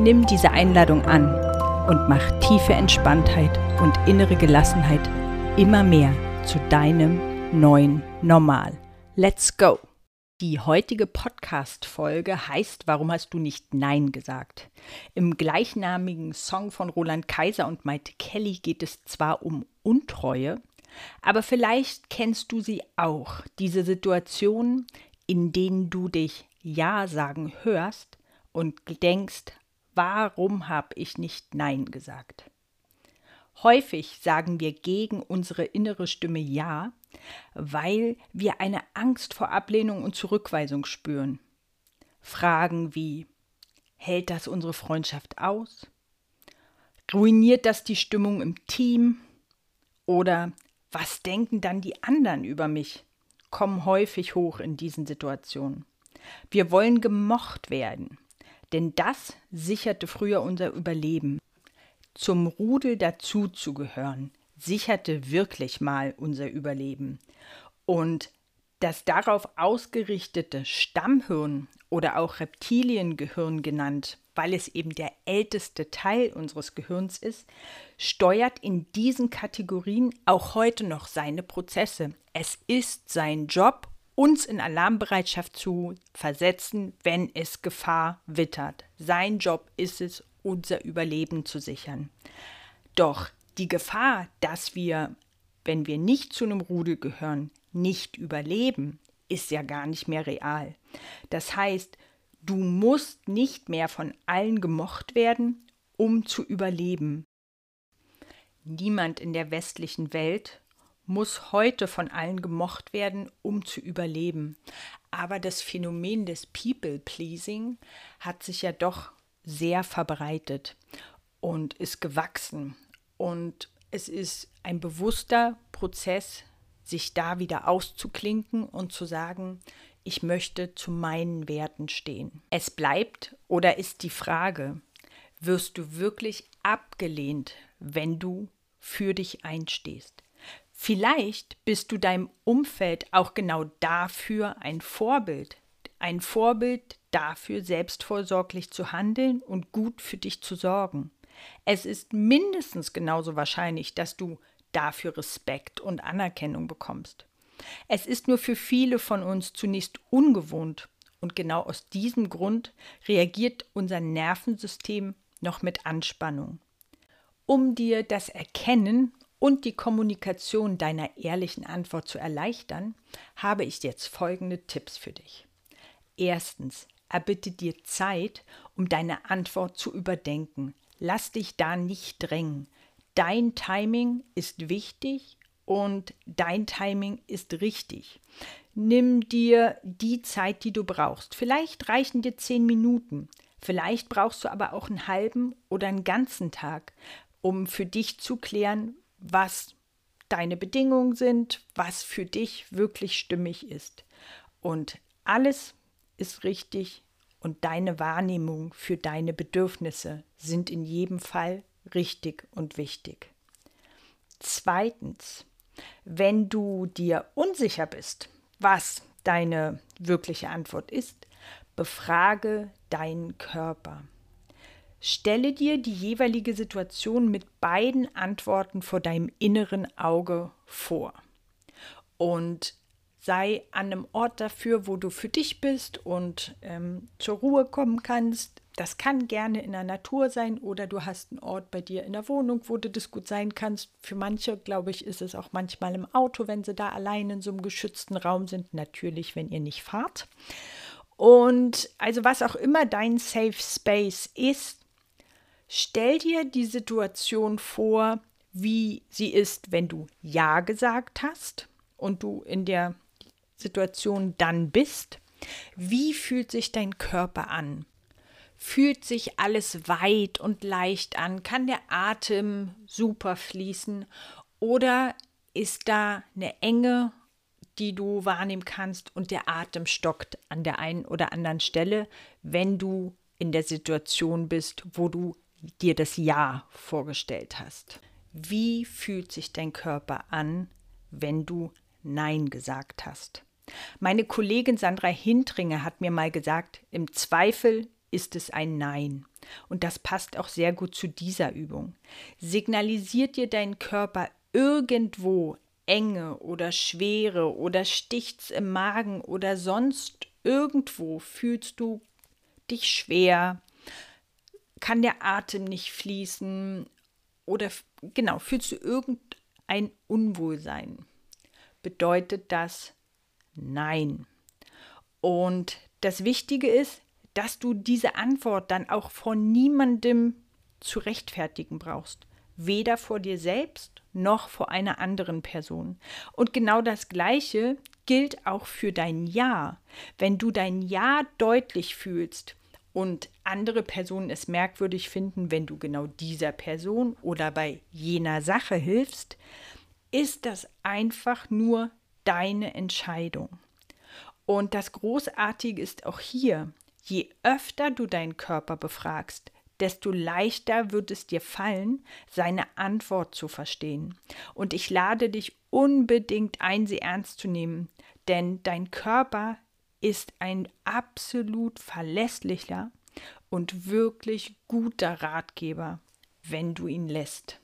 Nimm diese Einladung an und mach tiefe Entspanntheit und innere Gelassenheit immer mehr zu deinem neuen Normal. Let's go! Die heutige Podcast-Folge heißt Warum hast du nicht Nein gesagt? Im gleichnamigen Song von Roland Kaiser und Maite Kelly geht es zwar um Untreue, aber vielleicht kennst du sie auch, diese Situationen, in denen du dich Ja sagen hörst und denkst, warum habe ich nicht Nein gesagt? Häufig sagen wir gegen unsere innere Stimme Ja, weil wir eine Angst vor Ablehnung und Zurückweisung spüren. Fragen wie Hält das unsere Freundschaft aus? Ruiniert das die Stimmung im Team? Oder was denken dann die anderen über mich? kommen häufig hoch in diesen Situationen. Wir wollen gemocht werden denn das sicherte früher unser Überleben. Zum Rudel dazuzugehören sicherte wirklich mal unser Überleben. Und das darauf ausgerichtete Stammhirn oder auch Reptiliengehirn genannt, weil es eben der älteste Teil unseres Gehirns ist, steuert in diesen Kategorien auch heute noch seine Prozesse. Es ist sein Job uns in Alarmbereitschaft zu versetzen, wenn es Gefahr wittert. Sein Job ist es, unser Überleben zu sichern. Doch die Gefahr, dass wir, wenn wir nicht zu einem Rudel gehören, nicht überleben, ist ja gar nicht mehr real. Das heißt, du musst nicht mehr von allen gemocht werden, um zu überleben. Niemand in der westlichen Welt muss heute von allen gemocht werden, um zu überleben. Aber das Phänomen des People-Pleasing hat sich ja doch sehr verbreitet und ist gewachsen. Und es ist ein bewusster Prozess, sich da wieder auszuklinken und zu sagen, ich möchte zu meinen Werten stehen. Es bleibt oder ist die Frage, wirst du wirklich abgelehnt, wenn du für dich einstehst? Vielleicht bist du deinem Umfeld auch genau dafür ein Vorbild. Ein Vorbild dafür, selbstvorsorglich zu handeln und gut für dich zu sorgen. Es ist mindestens genauso wahrscheinlich, dass du dafür Respekt und Anerkennung bekommst. Es ist nur für viele von uns zunächst ungewohnt und genau aus diesem Grund reagiert unser Nervensystem noch mit Anspannung. Um dir das Erkennen und die Kommunikation deiner ehrlichen Antwort zu erleichtern, habe ich jetzt folgende Tipps für dich. Erstens, erbitte dir Zeit, um deine Antwort zu überdenken. Lass dich da nicht drängen. Dein Timing ist wichtig und dein Timing ist richtig. Nimm dir die Zeit, die du brauchst. Vielleicht reichen dir zehn Minuten. Vielleicht brauchst du aber auch einen halben oder einen ganzen Tag, um für dich zu klären, was deine Bedingungen sind, was für dich wirklich stimmig ist. Und alles ist richtig und deine Wahrnehmung für deine Bedürfnisse sind in jedem Fall richtig und wichtig. Zweitens, wenn du dir unsicher bist, was deine wirkliche Antwort ist, befrage deinen Körper. Stelle dir die jeweilige Situation mit beiden Antworten vor deinem inneren Auge vor. Und sei an einem Ort dafür, wo du für dich bist und ähm, zur Ruhe kommen kannst. Das kann gerne in der Natur sein oder du hast einen Ort bei dir in der Wohnung, wo du das gut sein kannst. Für manche, glaube ich, ist es auch manchmal im Auto, wenn sie da allein in so einem geschützten Raum sind. Natürlich, wenn ihr nicht fahrt. Und also was auch immer dein Safe Space ist, Stell dir die Situation vor, wie sie ist, wenn du Ja gesagt hast und du in der Situation dann bist. Wie fühlt sich dein Körper an? Fühlt sich alles weit und leicht an? Kann der Atem super fließen? Oder ist da eine Enge, die du wahrnehmen kannst und der Atem stockt an der einen oder anderen Stelle, wenn du in der Situation bist, wo du dir das Ja vorgestellt hast? Wie fühlt sich dein Körper an, wenn du Nein gesagt hast? Meine Kollegin Sandra Hintringer hat mir mal gesagt, im Zweifel ist es ein Nein. Und das passt auch sehr gut zu dieser Übung. Signalisiert dir dein Körper irgendwo Enge oder Schwere oder sticht's im Magen oder sonst irgendwo fühlst du dich schwer, kann der Atem nicht fließen oder genau, fühlst du irgendein Unwohlsein, bedeutet das Nein. Und das Wichtige ist, dass du diese Antwort dann auch von niemandem zu rechtfertigen brauchst. Weder vor dir selbst noch vor einer anderen Person. Und genau das Gleiche gilt auch für dein Ja. Wenn du dein Ja deutlich fühlst und andere Personen es merkwürdig finden, wenn du genau dieser Person oder bei jener Sache hilfst, ist das einfach nur deine Entscheidung. Und das Großartige ist auch hier, Je öfter du deinen Körper befragst, desto leichter wird es dir fallen, seine Antwort zu verstehen. Und ich lade dich unbedingt ein, sie ernst zu nehmen, denn dein Körper ist ein absolut verlässlicher und wirklich guter Ratgeber, wenn du ihn lässt.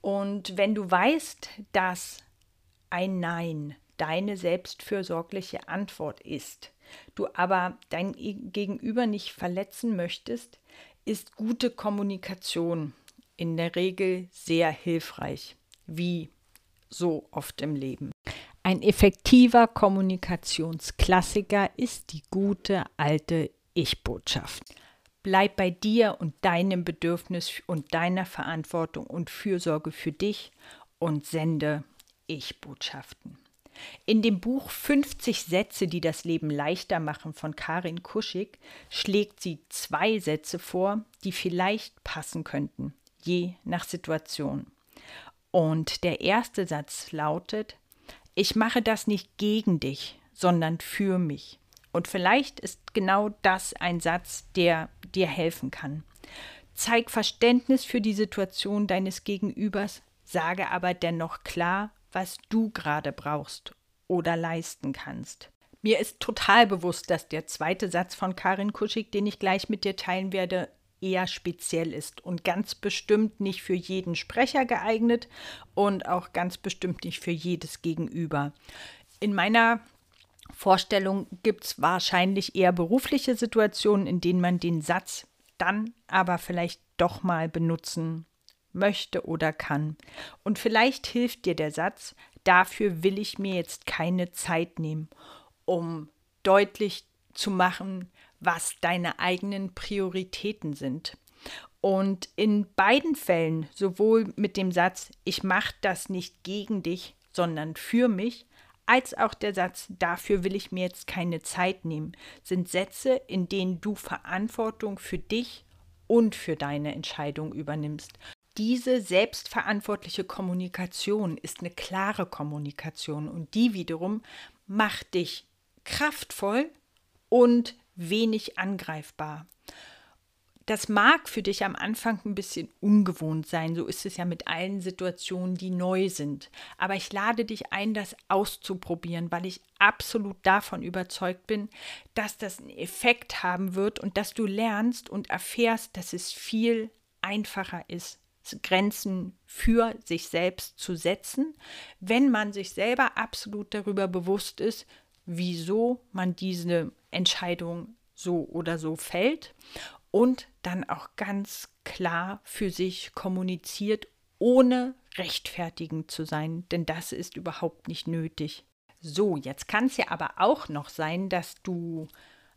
Und wenn du weißt, dass ein Nein deine selbstfürsorgliche Antwort ist, du aber dein Gegenüber nicht verletzen möchtest, ist gute Kommunikation in der Regel sehr hilfreich, wie so oft im Leben. Ein effektiver Kommunikationsklassiker ist die gute alte Ich-Botschaft. Bleib bei dir und deinem Bedürfnis und deiner Verantwortung und Fürsorge für dich und sende Ich-Botschaften. In dem Buch 50 Sätze, die das Leben leichter machen von Karin Kuschig schlägt sie zwei Sätze vor, die vielleicht passen könnten, je nach Situation. Und der erste Satz lautet, ich mache das nicht gegen dich, sondern für mich. Und vielleicht ist genau das ein Satz, der dir helfen kann. Zeig Verständnis für die Situation deines Gegenübers, sage aber dennoch klar, was du gerade brauchst oder leisten kannst. Mir ist total bewusst, dass der zweite Satz von Karin Kuschig, den ich gleich mit dir teilen werde, eher speziell ist und ganz bestimmt nicht für jeden Sprecher geeignet und auch ganz bestimmt nicht für jedes Gegenüber. In meiner Vorstellung gibt es wahrscheinlich eher berufliche Situationen, in denen man den Satz dann aber vielleicht doch mal benutzen möchte oder kann. Und vielleicht hilft dir der Satz, dafür will ich mir jetzt keine Zeit nehmen, um deutlich zu machen, was deine eigenen Prioritäten sind. Und in beiden Fällen, sowohl mit dem Satz, ich mache das nicht gegen dich, sondern für mich, als auch der Satz, dafür will ich mir jetzt keine Zeit nehmen, sind Sätze, in denen du Verantwortung für dich und für deine Entscheidung übernimmst. Diese selbstverantwortliche Kommunikation ist eine klare Kommunikation und die wiederum macht dich kraftvoll und wenig angreifbar. Das mag für dich am Anfang ein bisschen ungewohnt sein, so ist es ja mit allen Situationen, die neu sind. Aber ich lade dich ein, das auszuprobieren, weil ich absolut davon überzeugt bin, dass das einen Effekt haben wird und dass du lernst und erfährst, dass es viel einfacher ist, Grenzen für sich selbst zu setzen, wenn man sich selber absolut darüber bewusst ist, wieso man diese Entscheidung so oder so fällt und dann auch ganz klar für sich kommuniziert, ohne rechtfertigend zu sein, denn das ist überhaupt nicht nötig. So, jetzt kann es ja aber auch noch sein, dass du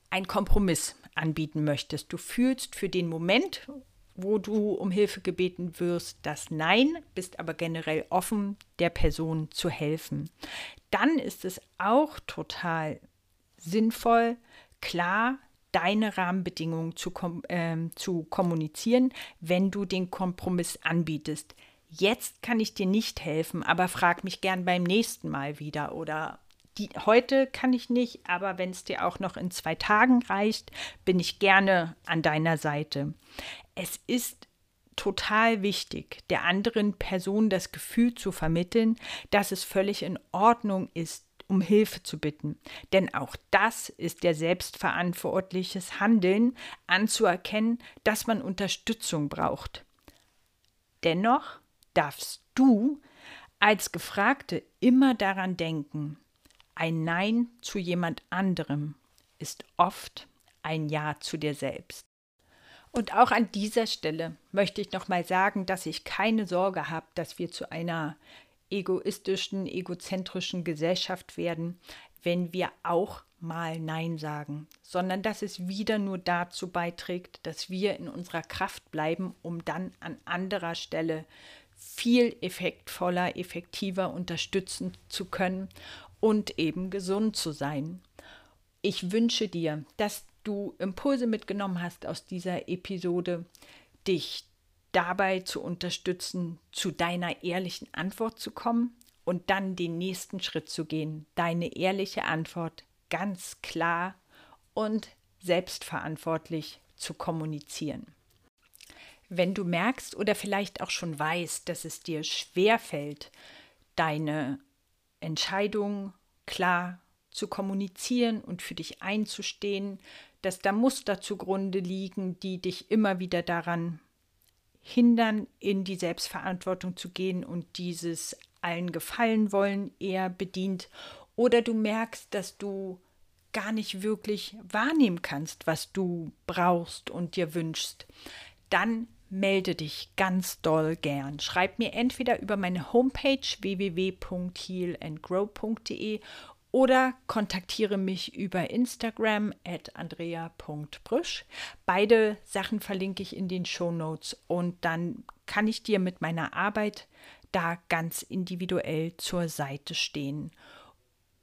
einen Kompromiss anbieten möchtest. Du fühlst für den Moment, wo du um Hilfe gebeten wirst, das Nein, bist aber generell offen, der Person zu helfen. Dann ist es auch total sinnvoll, klar deine Rahmenbedingungen zu, kom äh, zu kommunizieren, wenn du den Kompromiss anbietest. Jetzt kann ich dir nicht helfen, aber frag mich gern beim nächsten Mal wieder oder die, heute kann ich nicht, aber wenn es dir auch noch in zwei Tagen reicht, bin ich gerne an deiner Seite. Es ist total wichtig, der anderen Person das Gefühl zu vermitteln, dass es völlig in Ordnung ist, um Hilfe zu bitten. Denn auch das ist der selbstverantwortliches Handeln, anzuerkennen, dass man Unterstützung braucht. Dennoch darfst du als Gefragte immer daran denken, ein Nein zu jemand anderem ist oft ein Ja zu dir selbst. Und auch an dieser Stelle möchte ich nochmal sagen, dass ich keine Sorge habe, dass wir zu einer egoistischen, egozentrischen Gesellschaft werden, wenn wir auch mal Nein sagen, sondern dass es wieder nur dazu beiträgt, dass wir in unserer Kraft bleiben, um dann an anderer Stelle viel effektvoller, effektiver unterstützen zu können und eben gesund zu sein. Ich wünsche dir, dass du Impulse mitgenommen hast aus dieser Episode, dich dabei zu unterstützen, zu deiner ehrlichen Antwort zu kommen und dann den nächsten Schritt zu gehen, deine ehrliche Antwort ganz klar und selbstverantwortlich zu kommunizieren. Wenn du merkst oder vielleicht auch schon weißt, dass es dir schwer fällt, deine Entscheidung klar zu kommunizieren und für dich einzustehen, dass da Muster zugrunde liegen, die dich immer wieder daran hindern, in die Selbstverantwortung zu gehen und dieses allen gefallen wollen eher bedient. Oder du merkst, dass du gar nicht wirklich wahrnehmen kannst, was du brauchst und dir wünschst, dann melde dich ganz doll gern. Schreib mir entweder über meine Homepage www.healandgrow.de oder kontaktiere mich über Instagram at andrea.brüsch. Beide Sachen verlinke ich in den Show Notes und dann kann ich dir mit meiner Arbeit da ganz individuell zur Seite stehen.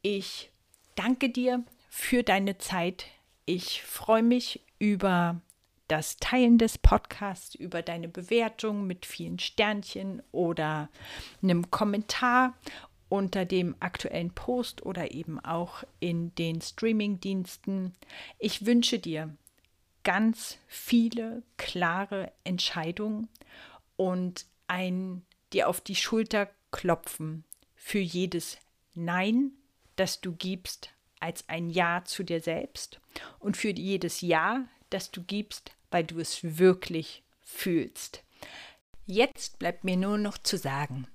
Ich danke dir für deine Zeit. Ich freue mich über das Teilen des Podcasts, über deine Bewertung mit vielen Sternchen oder einem Kommentar unter dem aktuellen Post oder eben auch in den Streaming-Diensten. Ich wünsche dir ganz viele klare Entscheidungen und ein dir auf die Schulter klopfen für jedes Nein, das du gibst, als ein Ja zu dir selbst und für jedes Ja, das du gibst, weil du es wirklich fühlst. Jetzt bleibt mir nur noch zu sagen,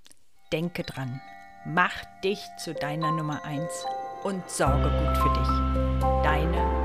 denke dran, mach dich zu deiner Nummer 1 und sorge gut für dich. Deine